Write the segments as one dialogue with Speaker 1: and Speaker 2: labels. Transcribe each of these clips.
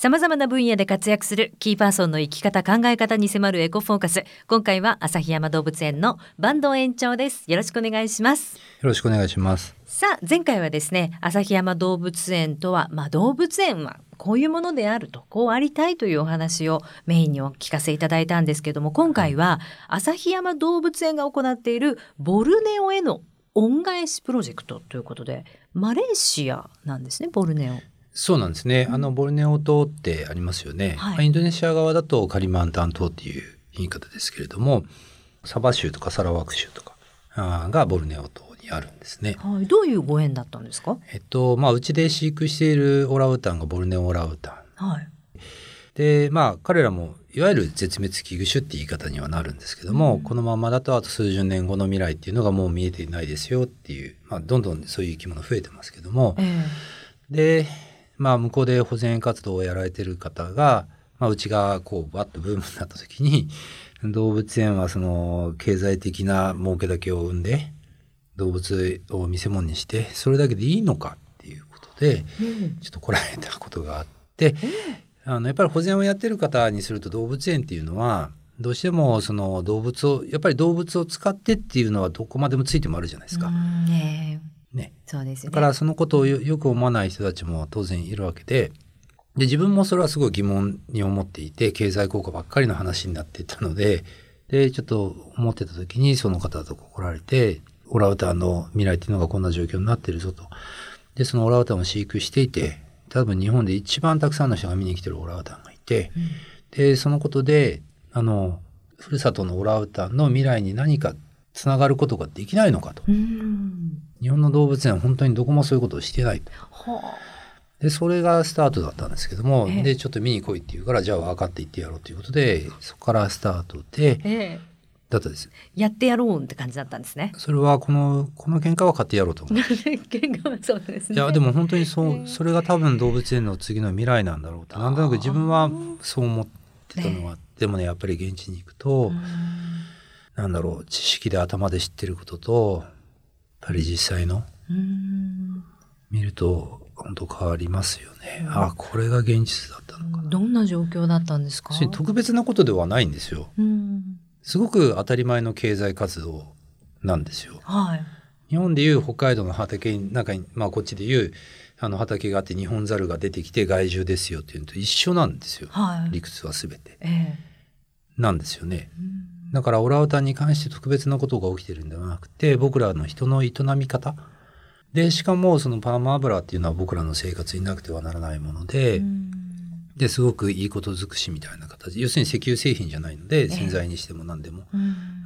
Speaker 1: 様々な分野で活躍するキーパーソンの生き方考え方に迫るエコフォーカス。今回は旭山動物園の坂東園長です。よろしくお願いします。よ
Speaker 2: ろしくお願いします。
Speaker 1: さあ前回はですね旭山動物園とはまあ動物園はこういうものであるとこうありたいというお話をメインにお聞かせいただいたんですけども今回は旭山動物園が行っているボルネオへの恩返しプロジェクトということでマレーシアなんですねボルネオ
Speaker 2: そうなんですね。あのボルネオ島ってありますよね。はい、インドネシア側だとカリマンタン島っていう言い方ですけれども、サバ州とかサラワク州とかがボルネオ島にあるんですね。
Speaker 1: はい、どういうご縁だったんですか？
Speaker 2: えっとまあうちで飼育しているオラウータンがボルネオオラウータン。はい。でまあ彼らもいわゆる絶滅危惧種って言い方にはなるんですけども、うん、このままだとあと数十年後の未来っていうのがもう見えていないですよっていう、まあ、どんどんそういう生き物増えてますけども、えー、でまあ、向こうで保全活動をやられてる方が、まあ、うちがこうバッとブームになった時に 動物園はその経済的な儲けだけを生んで動物を見せ物にしてそれだけでいいのかっていうことで、ちょっと来られたことがあって、あのやっぱり保全をやってる方にすると動物園っていうのはどうしてもその動物をやっぱり動物を使ってっていうのはどこまでもついてもあるじゃないですか。ね
Speaker 1: ね。そうです
Speaker 2: ね。だからそのことをよく思わない人たちも当然いるわけで、で、自分もそれはすごい疑問に思っていて、経済効果ばっかりの話になっていたので、で、ちょっと思ってた時にその方と来られて、オラウタンの未来っていうのがこんな状況になってるぞと。で、そのオラウタンを飼育していて、多分日本で一番たくさんの人が見に来てるオラウタンがいて、うん、で、そのことで、あの、ふるさとのオラウタンの未来に何かつながることができないのかと。日本の動物園は本当にどこもそういうことをしてない。でそれがスタートだったんですけども、えでちょっと見に来いって言うからじゃあ分かって行ってやろうということでそこからスタートで、えだったです。
Speaker 1: やってやろうって感じだったんですね。
Speaker 2: それはこのこの喧嘩は買ってやろうと思う。
Speaker 1: 喧嘩はそうですね。
Speaker 2: いやでも本当にそうそれが多分動物園の次の未来なんだろうとなんとなく自分はそう思ってたのが、でもねやっぱり現地に行くと。なんだろう知識で頭で知ってることとぱり実際の？見ると本当変わりますよね。ああこれが現実だったのか
Speaker 1: どんな状況だったんですか？
Speaker 2: 特別なことではないんですよ。すごく当たり前の経済活動なんですよ。はい、日本でいう北海道の畑の中に、まあ、こっちでいうあの畑があって日本猿が出てきて害獣ですよっていうのと一緒なんですよ、はい、理屈は全て、えー、なんですよね。だからオラウタンに関して特別なことが起きてるんではなくて僕らの人の営み方。でしかもそのパーマ油っていうのは僕らの生活になくてはならないもので。ですごくいいこと尽くしみたいな形。要するに石油製品じゃないので洗剤にしても何でも、え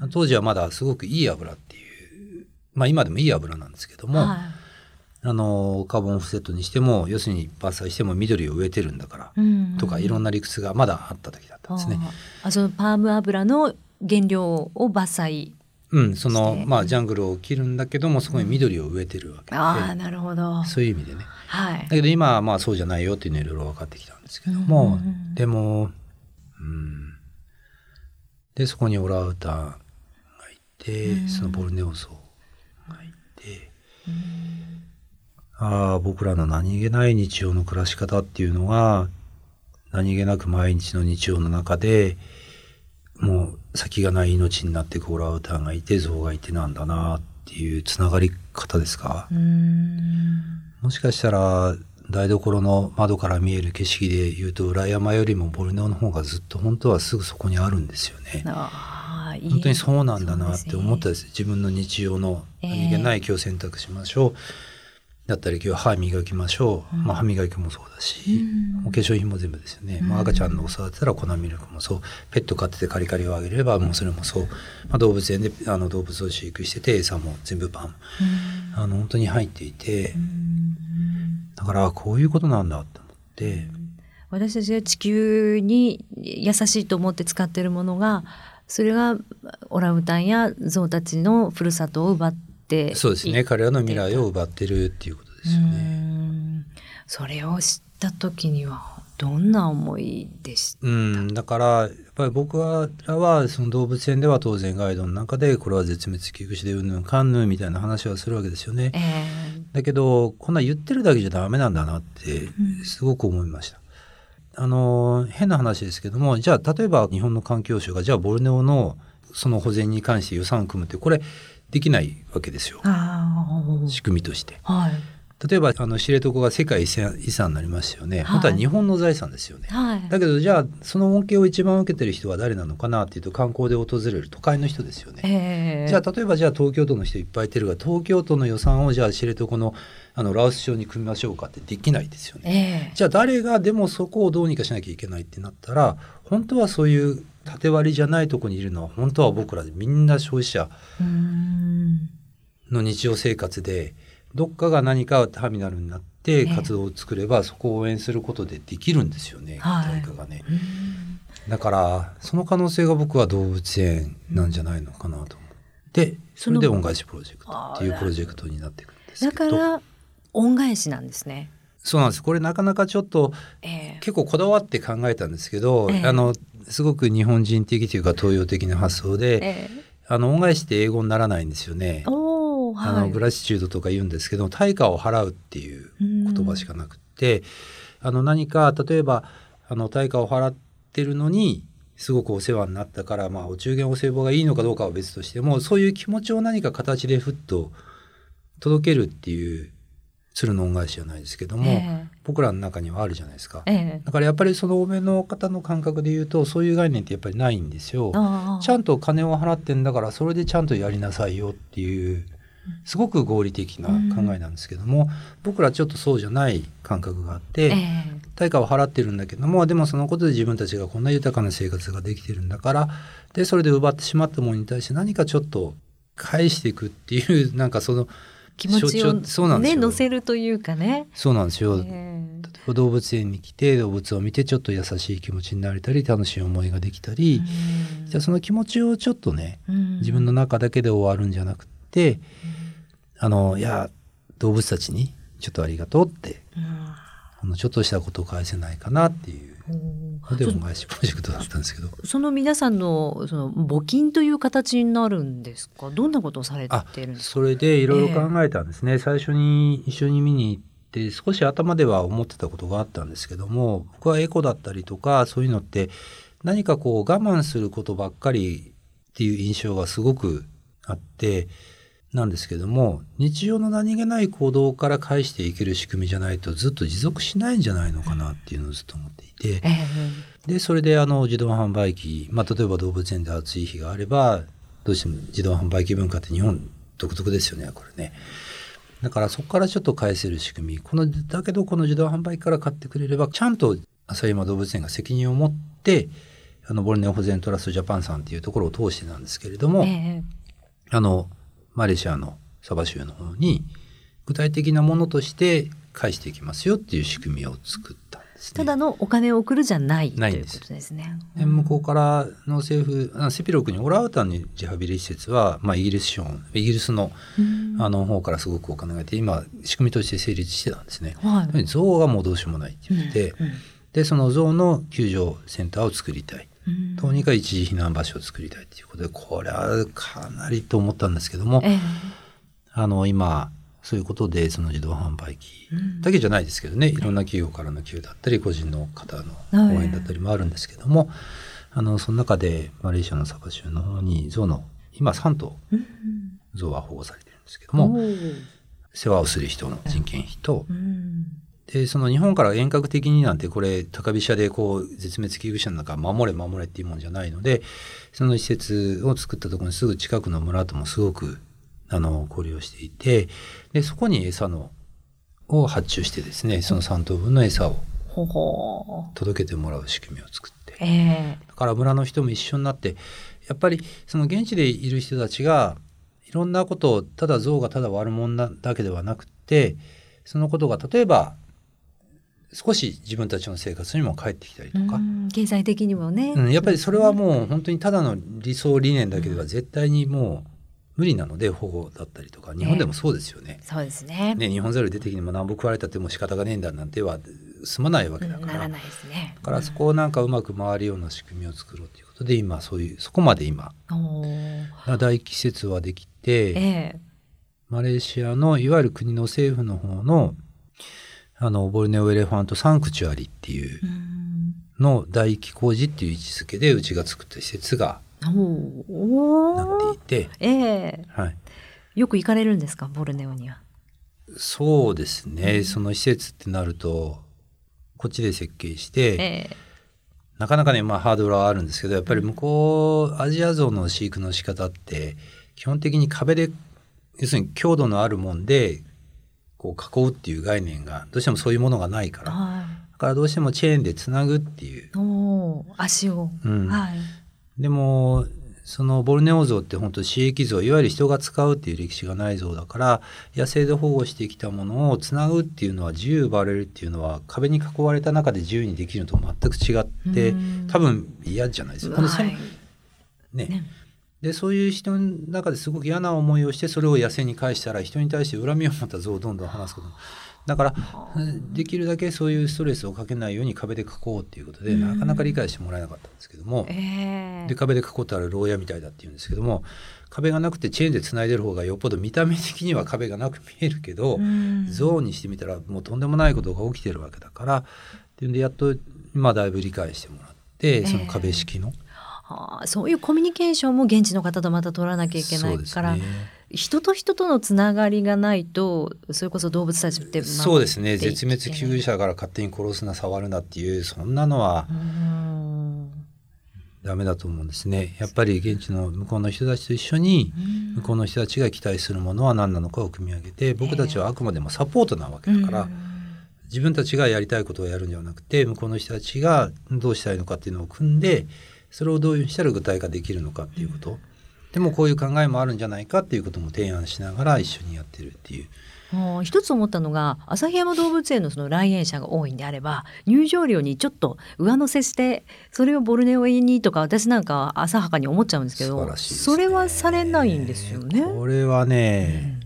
Speaker 2: ー、当時はまだすごくいい油っていうまあ今でもいい油なんですけども、はい、あのカーボンオフセットにしても要するに伐採しても緑を植えてるんだから、とかいろんな理屈がまだあった時だったんですね。
Speaker 1: あそのパーム油の原料を伐採
Speaker 2: うん、そのまあジャングルを切るんだけどもそこに緑を植えてるわけ。で、うん、
Speaker 1: ああなるほど。
Speaker 2: そういう意味でね、はい、だけど今はまあそうじゃないよっていうのいろいろ分かってきたんですけども、うん、でも、うん、でそこにオラウータンがいて、うん、そのボルネオゾウがいて、うん、ああ僕らの何気ない日常の暮らし方っていうのが何気なく毎日の日常の中でもう先がない命になっていくオラウータンがいて象がいてなんだなっていうつながり方ですか？もしかしたら台所の窓から見える景色で言うと裏山よりもボルネオの方がずっと本当はすぐそこにあるんですよね。本当にそうなんだなって思ったです、ね、自分の日常の何気ない今日選択しましょう、えーだったり今日歯磨きましょう、うん、まあ、歯磨きもそうだし、うん、お化粧品も全部ですよね、うん、まあ、赤ちゃんのお育てたら粉ミルクもそう。ペット飼っててカリカリをあげればもうそれもそう、まあ、動物園であの動物を飼育してて餌も全部パン、あの本当に入っていて、だからこういうことなんだと思って。
Speaker 1: 私たちが地球に優しいと思って使ってるものがそれがオランウータンやゾウたちのふるさとを奪ってって
Speaker 2: そうですね。彼らの未来を奪ってるっていうことですよね。
Speaker 1: それを知った時にはどんな思いでし
Speaker 2: た？うん。だからやっぱり僕らはその動物園では当然ガイドの中でこれは絶滅危惧種でうんぬんかんぬんみたいな話はするわけですよね。えー、だけどこんな言ってるだけじゃダメなんだなってすごく思いました。あの変な話ですけどもじゃあ例えば日本の環境省がじゃあボルネオのその保全に関して予算を組むってこれできないわけですよ。仕組みとして。
Speaker 1: はい
Speaker 2: 例えばあの知床が世界遺産遺産になりますよね、はい、本当は日本の財産ですよね、はい、だけどじゃあその恩恵を一番受けてる人は誰なのかなっていうと観光で訪れる都会の人ですよね、えー、じゃあ例えばじゃあ東京都の人いっぱいいてるが東京都の予算をじゃあ知床のあのラオス省に組みましょうかってできないですよね、えー、じゃあ誰がでもそこをどうにかしなきゃいけないってなったら本当はそういう縦割りじゃないとこにいるのは本当は僕らでみんな消費者の日常生活でどっかが何かターミナルになって活動を作れば、そこを応援することでできるんですよね、誰かがね。だからその可能性が僕は動物園なんじゃないのかなと思ってそれで恩返しプロジェクトっていうプロジェクトになっていくんです
Speaker 1: だから恩返しなんですね。
Speaker 2: そうなんです。これなかなかちょっと、えー、結構こだわって考えたんですけど、えー、あのすごく日本人的というか東洋的な発想で、えー、あの恩返しって英語にならないんですよね。あのグラチチュードとか言うんですけど対価を払うっていう言葉しかなくて、あの何か例えばあの対価を払ってるのにすごくお世話になったから、まあ、お中元お歳暮がいいのかどうかは別としてもそういう気持ちを何か形でふっと届けるっていう鶴の恩返しじゃないですけども、えー、僕らの中にはあるじゃないですか、えー、だからやっぱりその欧米の方の感覚で言うとそういう概念ってやっぱりないんですよ。ちゃんと金を払ってんだからそれでちゃんとやりなさいよっていうすごく合理的な考えなんですけども、うん、僕らちょっとそうじゃない感覚があって、えー、対価を払ってるんだけどもでもそのことで自分たちがこんな豊かな生活ができてるんだからでそれで奪ってしまったものに対して何かちょっと返していくっていう なんかその
Speaker 1: 気持ちをそうなんね乗せるというかね。
Speaker 2: そうなんですよ、えー、例え。ば動物園に来て動物を見てちょっと優しい気持ちになれたり楽しい思いができたり、じゃあその気持ちをちょっとね、自分の中だけで終わるんじゃなくて、あのいや動物たちにちょっとありがとうって、あのちょっとしたことを返せないかなっていう。で恩返しプロジェクトだったんですけど。
Speaker 1: その皆さんのその募金という形になるんですか？どんなことをされてるんです
Speaker 2: か？それでいろいろ考えたんですね、えー、最初に一緒に見に行って少し頭では思ってたことがあったんですけども僕はエコだったりとかそういうのって何かこう我慢することばっかりっていう印象がすごくあってなんですけども日常の何気ない行動から返していける仕組みじゃないとずっと持続しないんじゃないのかなっていうのをずっと思っていて、でそれであの自動販売機、まあ、例えば動物園で暑い日があればどうしても自動販売機文化って日本独特ですよねこれね。だからそこからちょっと返せる仕組み。このだけどこの自動販売機から買ってくれればちゃんと朝山動物園が責任を持ってあのボルネオ保全トラストジャパンさんっていうところを通してなんですけれども、えー、あのマレーシアのサバ州の方に具体的なものとして返していきますよっていう仕組みを作ったんですね。
Speaker 1: ただのお金を送るじゃないということですね。
Speaker 2: で向こうからの政府セピロクにオラウタンにリハビリ施設は、まあ、イギリス省イギリスのあの方からすごくお金がいて今仕組みとして成立してたんですね。はい、象がもうどうしようもないって言って、うんうん、でその象の救助センターを作りたい。どうにか一時避難場所を作りたいということでこれはかなりと思ったんですけども、えー、あの今そういうことでその自動販売機だけじゃないですけどね、いろんな企業からの寄付だったり個人の方の応援だったりもあるんですけども、あのその中でマレーシアのサバ州の方に象の今3頭象は保護されてるんですけども、世話をする人の人件費と、でその日本から遠隔的になんてこれ高飛車でこう絶滅危惧種の中守れ守れっていうもんじゃないのでその施設を作ったところにすぐ近くの村ともすごくあの交流をしていてでそこに餌のを発注してですねその3等分の餌を届けてもらう仕組みを作って、えー、だから村の人も一緒になってやっぱりその現地でいる人たちがいろんなことをただ象がただ悪者だけではなくてそのことが例えば少し自分たちの生活にも返ってきたりとか。
Speaker 1: 経済的にもね、
Speaker 2: うん、やっぱりそれはもう本当にただの理想理念だけでは絶対にもう無理なので保護だったりとか。日本でもそうですよね。
Speaker 1: えー、そうですね。
Speaker 2: ね日本ザル出てきても何ぼ食われたっても仕方がねえんだなんては済まないわけだから、うん、な
Speaker 1: らないですね、
Speaker 2: だからそこをなんかうまく回るような仕組みを作ろうということで今そういうそこまで今。大季節はできて、えー、マレーシアのいわゆる国の政府の方のあのボルネオエレファントサンクチュアリっていうの大規工事っていう位置づけでうちが作った施設がなっていて、
Speaker 1: ええ。はい、よく行かれるんですかボルネオには？
Speaker 2: そうですね、うん、その施設ってなるとこっちで設計して、ええ、なかなかね、まあ、ハードルはあるんですけどやっぱり向こうアジアゾウの飼育の仕方って基本的に壁で要するに強度のあるもんでこう囲うっていう概念がどうしてもそういうものがないから、はい、だからどうしてもチェーンでつなぐっていう。
Speaker 1: 足を、
Speaker 2: うん、はい、でもそのボルネオ像って本当刺激像いわゆる人が使うっていう歴史がない像だから野生で保護してきたものをつなぐっていうのは自由奪われるっていうのは壁に囲われた中で自由にできるのと全く違って多分嫌じゃないですか。はい、ね。ねでそういう人の中ですごく嫌な思いをしてそれを野生に返したら人に対して恨みを持った像をどんどん話すこと。だからできるだけそういうストレスをかけないように壁で囲おうっていうことで、なかなか理解してもらえなかったんですけども、えー、で壁で囲ったら牢屋みたいだっていうんですけども壁がなくてチェーンでつないでる方がよっぽど見た目的には壁がなく見えるけど、ゾーンにしてみたらもうとんでもないことが起きてるわけだからっていうんでやっと今だいぶ理解してもらってその壁式の。えー
Speaker 1: はあ、そういうコミュニケーションも現地の方とまた取らなきゃいけないから、ね、人と人とのつながりがないとそれこそ動物たちって
Speaker 2: そうですね。絶滅危惧者から勝手に殺すな触るなっていうそんなのはダメだと思うんですね。やっぱり現地の向こうの人たちと一緒に向こうの人たちが期待するものは何なのかを組み上げて僕たちはあくまでもサポートなわけだから。自分たちがやりたいことをやるんではなくて向こうの人たちがどうしたいのかっていうのを組んでそれをどういうしたら具体化できるのかっていうこと、でもこういう考えもあるんじゃないかっていうことも提案しながら一緒にやってるっていう。
Speaker 1: 一つ思ったのが旭山動物園のその来園者が多いんであれば入場料にちょっと上乗せしてそれをボルネオにとか私なんか浅はかに思っちゃうんですけど、ね、それはされないんですよね。
Speaker 2: これはね、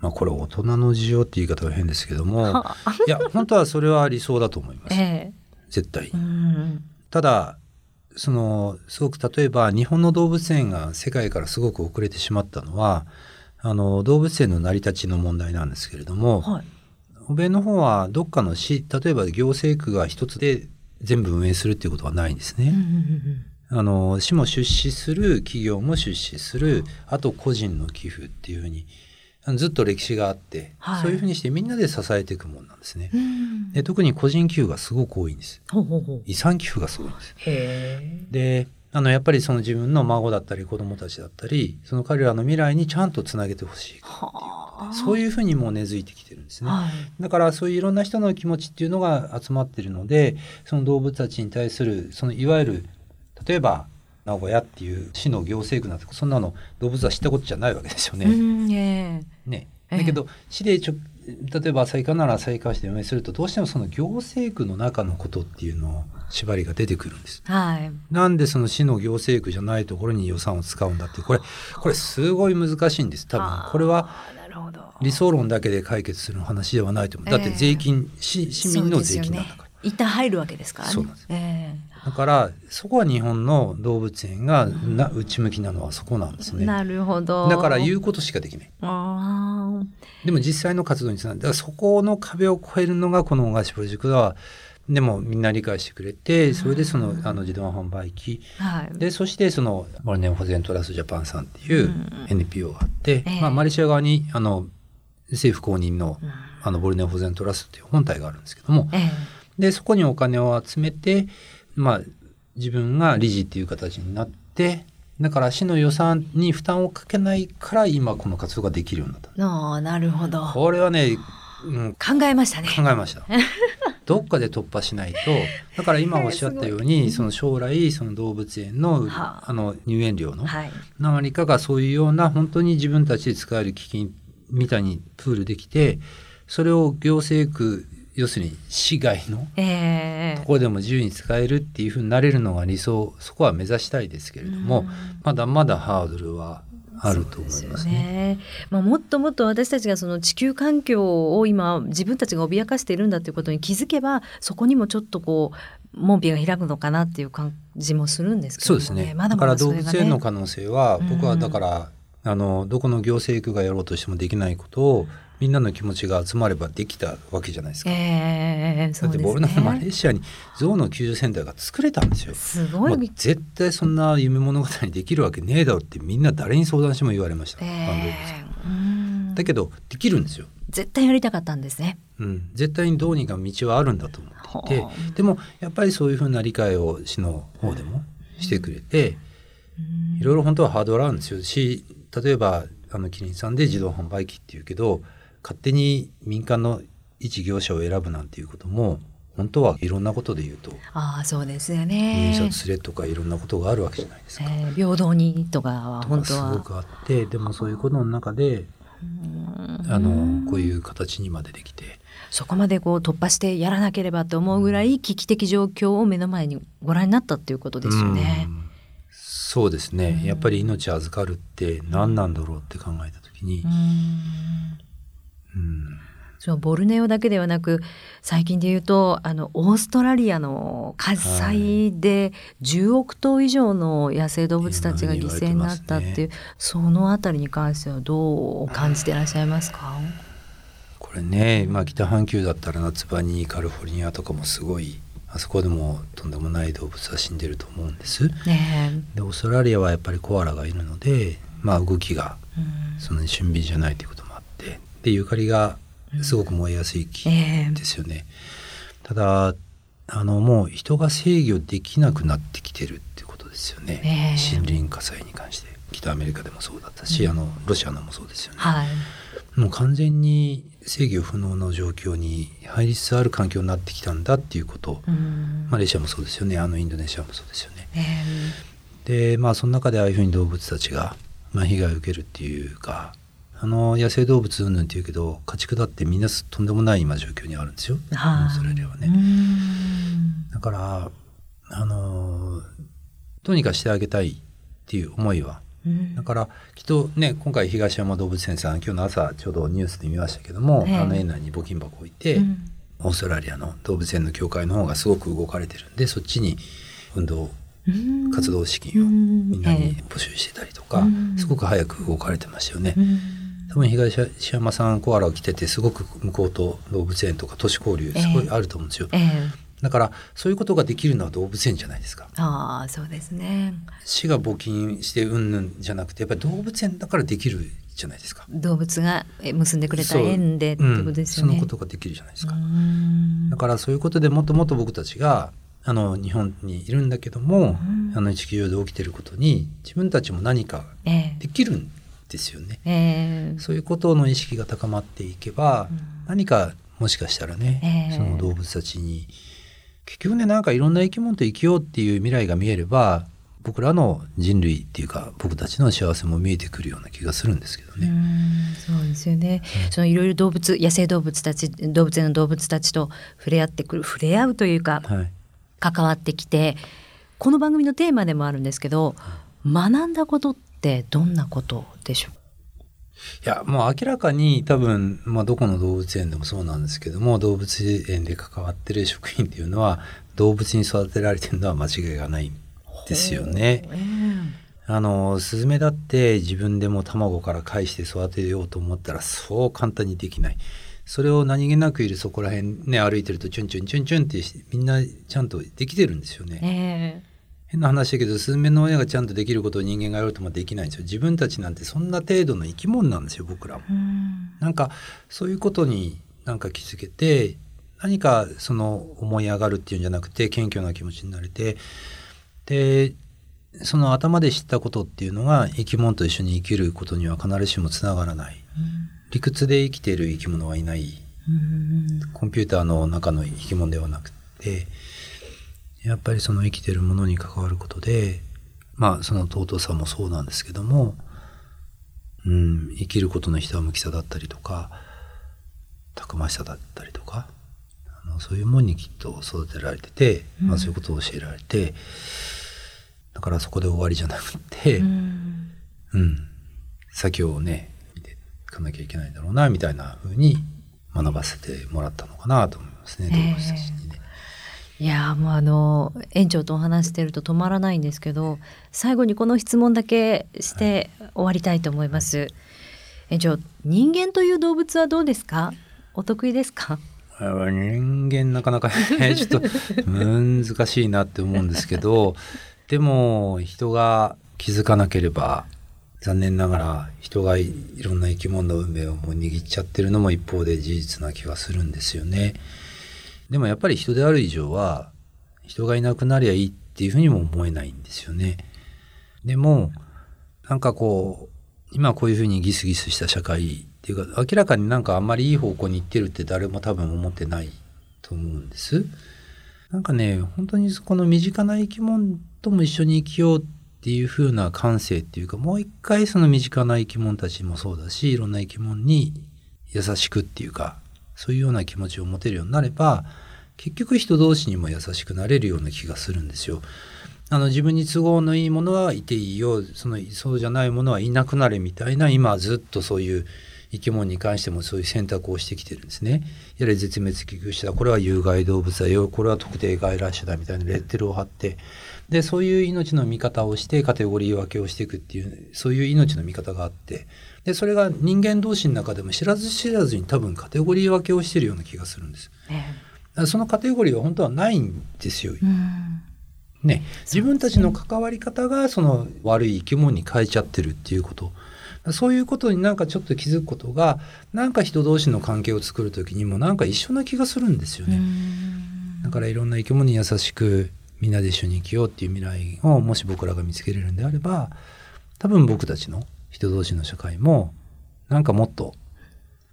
Speaker 2: うん、まあ、これ大人の事情って言い方は変ですけどもいや本当はそれは理想だと思います、えー、絶対、うん、ただそのすごく例えば日本の動物園が世界からすごく遅れてしまったのはあの動物園の成り立ちの問題なんですけれども、はい、欧米の方はどっかの市例えば行政区が一つで全部運営するっていうことはないんですね。あの市も出資する企業も出資するあと個人の寄付っていうふうにずっと歴史があって、はい、そういうふうにしてみんなで支えていくものなんですね。で特に個人寄付がすごく多いんです。ほうほうほう。遺産寄付がすごいんです。であのやっぱりその自分の孫だったり子供たちだったりその彼らの未来にちゃんとつなげてほしいそういうふうにも根付いてきてるんですね、はい、だからそういういろんな人の気持ちっていうのが集まってるのでその動物たちに対するそのいわゆる例えば名古屋っていう市の行政区なんてそんなの動物は知ったことじゃないわけですよね。ね。ねだけど市でちょ例えば旭川なら旭川市で運営するとどうしてもその行政区の中のことっていうのを縛りが出てくるんです。はい、なんでその市の行政区じゃないところに予算を使うんだってこれこれすごい難しいんです多分。これは理想論だけで解決する話ではないと思う。だって税金、えー、市市民の税金なんだから。
Speaker 1: 一旦入るわけですからね。
Speaker 2: そうなんです、えーだからそこは日本の動物園がな内向きなのはそこなんですね。
Speaker 1: なるほど。
Speaker 2: だから言うことしかできない。でも実際の活動につながる。だからそこの壁を越えるのがこの恩返しプロジェクトはでもみんな理解してくれてそれでそのあの自動販売機、はい、でそしてそのモルネン保全トラスジャパンさんっていう NPO があって、うん、まあ、マレーシア側にあの政府公認のあのボルネン保全トラスっていう本体があるんですけども、えでそこにお金を集めてまあ、自分が理事っていう形になってだから市の予算に負担をかけないから今この活動ができるようになった。
Speaker 1: あなるほど。
Speaker 2: これはね、
Speaker 1: うん、考えましたね。
Speaker 2: 考えました。どっかで突破しないとだから今おっしゃったように その将来その動物園のあ。の入園料の何かがそういうような本当に自分たちで使える基金みたいにプールできてそれを行政区要するに市外のところでも自由に使えるっていうふうになれるのが理想そこは目指したいですけれども、まだまだハードルはあると思いますね。ね。
Speaker 1: まあ、もっともっと私たちがその地球環境を今自分たちが脅かしているんだということに気づけばそこにもちょっとこう門扉が開くのかなっていう感じもするんですけど、
Speaker 2: ね、そうですね。まだまだ、ね、だから動物園の可能性は僕はだから、うん、あのどこの行政区がやろうとしてもできないことをみんなの気持ちが集まればできたわけじゃないですか。
Speaker 1: えー、
Speaker 2: だってボルネオマレーシアに象の救助センターが作れたんですよ。
Speaker 1: すごい。
Speaker 2: 絶対そんな夢物語できるわけねえだろってみんな誰に相談しても言われました。
Speaker 1: え
Speaker 2: ー、だけどできるんですよ。
Speaker 1: 絶対やりたかったんですね。
Speaker 2: うん、絶対にどうにか道はあるんだと思っていて、でもやっぱりそういうふうな理解を市の方でもしてくれて、いろいろ本当はハードルあるんですよし、例えばあのキリンさんで自動販売機っていうけど。勝手に民間の一業者を選ぶなんていうことも本当はいろんなことで言うと
Speaker 1: ああそうですよね。
Speaker 2: 入札すれとかいろんなことがあるわけじゃないですか。
Speaker 1: えー、平等にとかは本当は。
Speaker 2: すごくあってでもそういうことの中であのこういう形にまでできて。
Speaker 1: そこまでこう突破してやらなければと思うぐらい危機的状況を目の前にご覧になったっていうことですよね。
Speaker 2: うそうですね。やっぱり命預かるって何なんだろうって考えた時に
Speaker 1: そのボルネオだけではなく最近で言うとあのオーストラリアの火災で10億頭以上の野生動物たちが犠牲になったっていう、ね、そのあたりに関してはどう感じていらっしゃいますか？
Speaker 2: これね、まあ、北半球だったら夏場にカリフォルニアとかもすごいあそこでもとんでもない動物は死んでると思うんです。ね、でオーストラリアはやっぱりコアラがいるので、まあ、動きがそんなに俊敏じゃないということでゆかりがすごく燃えやすい木ですよね。えー、ただあのもう人が制御できなくなってきてるっていうことですよね、えー、森林火災に関して。北アメリカでもそうだったし、うん、あのロシアのもそうですよね、はい、もう完全に制御不能の状況に入りつつある環境になってきたんだっていうこと、うん、マレーシアもそうですよね。あのインドネシアもそうですよね。えー、でまあその中でああいうふうに動物たちが、まあ、被害を受けるっていうかあの野生動物うんぬんっていうけど家畜だってみんなとんでもない今状況にあるんですよ。オーストラリアはね。だからあのどうにかしてあげたいっていう思いは。だからきっとね今回東山動物園さん今日の朝ちょうどニュースで見ましたけども、あの園内に募金箱を置いて、うん、オーストラリアの動物園の協会の方がすごく動かれてるんでそっちに運動活動資金をみんなに募集してたりとか、すごく早く動かれてましたよね。多分東山さんコアラを着ててすごく向こうと動物園とか都市交流すごいあると思うんですよ。えーえー、だからそういうことができるのは動物園じゃないですか。
Speaker 1: ああそうですね。
Speaker 2: 市が募金してうんぬんじゃなくてやっぱり動物園だからできるじゃないですか。
Speaker 1: 動物が結んでくれた縁でってことですよ
Speaker 2: ね、うん、そのことができるじゃないですか。だからそういうことでもっともっと僕たちがあの日本にいるんだけども、あの地球上で起きてることに自分たちも何かできるんですよね、えー、そういうことの意識が高まっていけば、うん、何かもしかしたらね、えー、その動物たちに結局ねなんかいろんな生き物と生きようっていう未来が見えれば僕らの人類っていうか僕たちの幸せも見えてくるような気がするんですけどね。
Speaker 1: そうですよね。うん、そのいろいろ動物野生動物たち動物園の動物たちと触れ合ってくる触れ合うというか、はい、関わってきてこの番組のテーマでもあるんですけど、学んだことっってどんなことでしょう？
Speaker 2: いやもう明らかに多分、まあ、どこの動物園でもそうなんですけども動物園で関わってる職員っていうのは動物に育てられてるのは間違いがないんですよね。あのスズメだって自分でも卵から返して育てようと思ったらそう簡単にできない。それを何気なくいるそこら辺ね歩いてるとチュンチュンチュンチュンってみんなちゃんとできてるんですよね。えー変な話だけどスズメの親がちゃんとできることを人間がやろうともできないんですよ自分たちなんてそんな程度の生き物なんですよ僕らも。んなんかそういうことになんか気づけて何かその思い上がるっていうんじゃなくて謙虚な気持ちになれてでその頭で知ったことっていうのが生き物と一緒に生きることには必ずしもつながらない。理屈で生きている生き物はいない。コンピューターの中の生き物ではなくてやっぱりその生きてるものに関わることでまあその尊さもそうなんですけども、うん、生きることのひたむきさだったりとかたくましさだったりとかあのそういうものにきっと育てられてて、うん、まあ、そういうことを教えられてだからそこで終わりじゃなくて、うん、うん、先をね見ていかなきゃいけないんだろうなみたいなふうに学ばせてもらったのかなと思いますね動物たちに。ね。
Speaker 1: いやもうあの園長とお話してると止まらないんですけど最後にこの質問だけして終わりたいと思います。園長人間という動物はどうですか？お得意ですか？
Speaker 2: 人間なかなか ちょっと難しいなって思うんですけどでも人が気づかなければ残念ながら人がいろんな生き物の運命をもう握っちゃってるのも一方で事実な気がするんですよね。でもやっぱり人である以上は人がいなくなりゃいいっていうふうにも思えないんですよね。でもなんかこう今こういうふうにギスギスした社会っていうか明らかになんかあんまりいい方向に行ってるって誰も多分思ってないと思うんです。なんかね本当にこの身近な生き物とも一緒に生きようっていう風な感性っていうかもう一回その身近な生き物たちもそうだしいろんな生き物に優しくっていうかそういうような気持ちを持てるようになれば結局人同士にも優しくなれるような気がするんですよ。あの自分に都合のいいものはいていいよそのそうじゃないものはいなくなれみたいな今ずっとそういう生き物に関してもそういう選択をしてきてるんですね。やはり絶滅危惧種だ。これは有害動物だよ。これは特定外来種だみたいなレッテルを貼って。でそういう命の見方をしてカテゴリー分けをしていくっていうそういう命の見方があって。でそれが人間同士の中でも知らず知らずに多分カテゴリー分けをしてるような気がするんです。そのカテゴリーは本当はないんですよ。ね、自分たちの関わり方がその悪い生き物に変えちゃってるっていうことそういうことになんかちょっと気づくことがなんか人同士の関係を作る時にもなんか一緒な気がするんですよね。だからいろんな生き物に優しくみんなで一緒に生きようっていう未来をもし僕らが見つけれるんであれば多分僕たちの人同士の社会もなんかもっと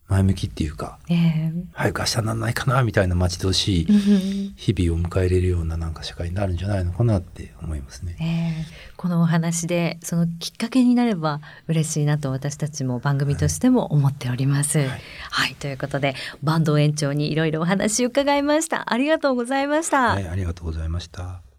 Speaker 2: 前向きっていうか、えー、早く明日にならないかなみたいな待ち遠しい日々を迎えれるようななんか社会になるんじゃないのかなって思いますね。
Speaker 1: えー、このお話でそのきっかけになれば嬉しいなと私たちも番組としても思っております。はい、はい、ということで坂東園長にいろいろお話を伺いました。ありがとうございました。
Speaker 2: はい、ありがとうございました。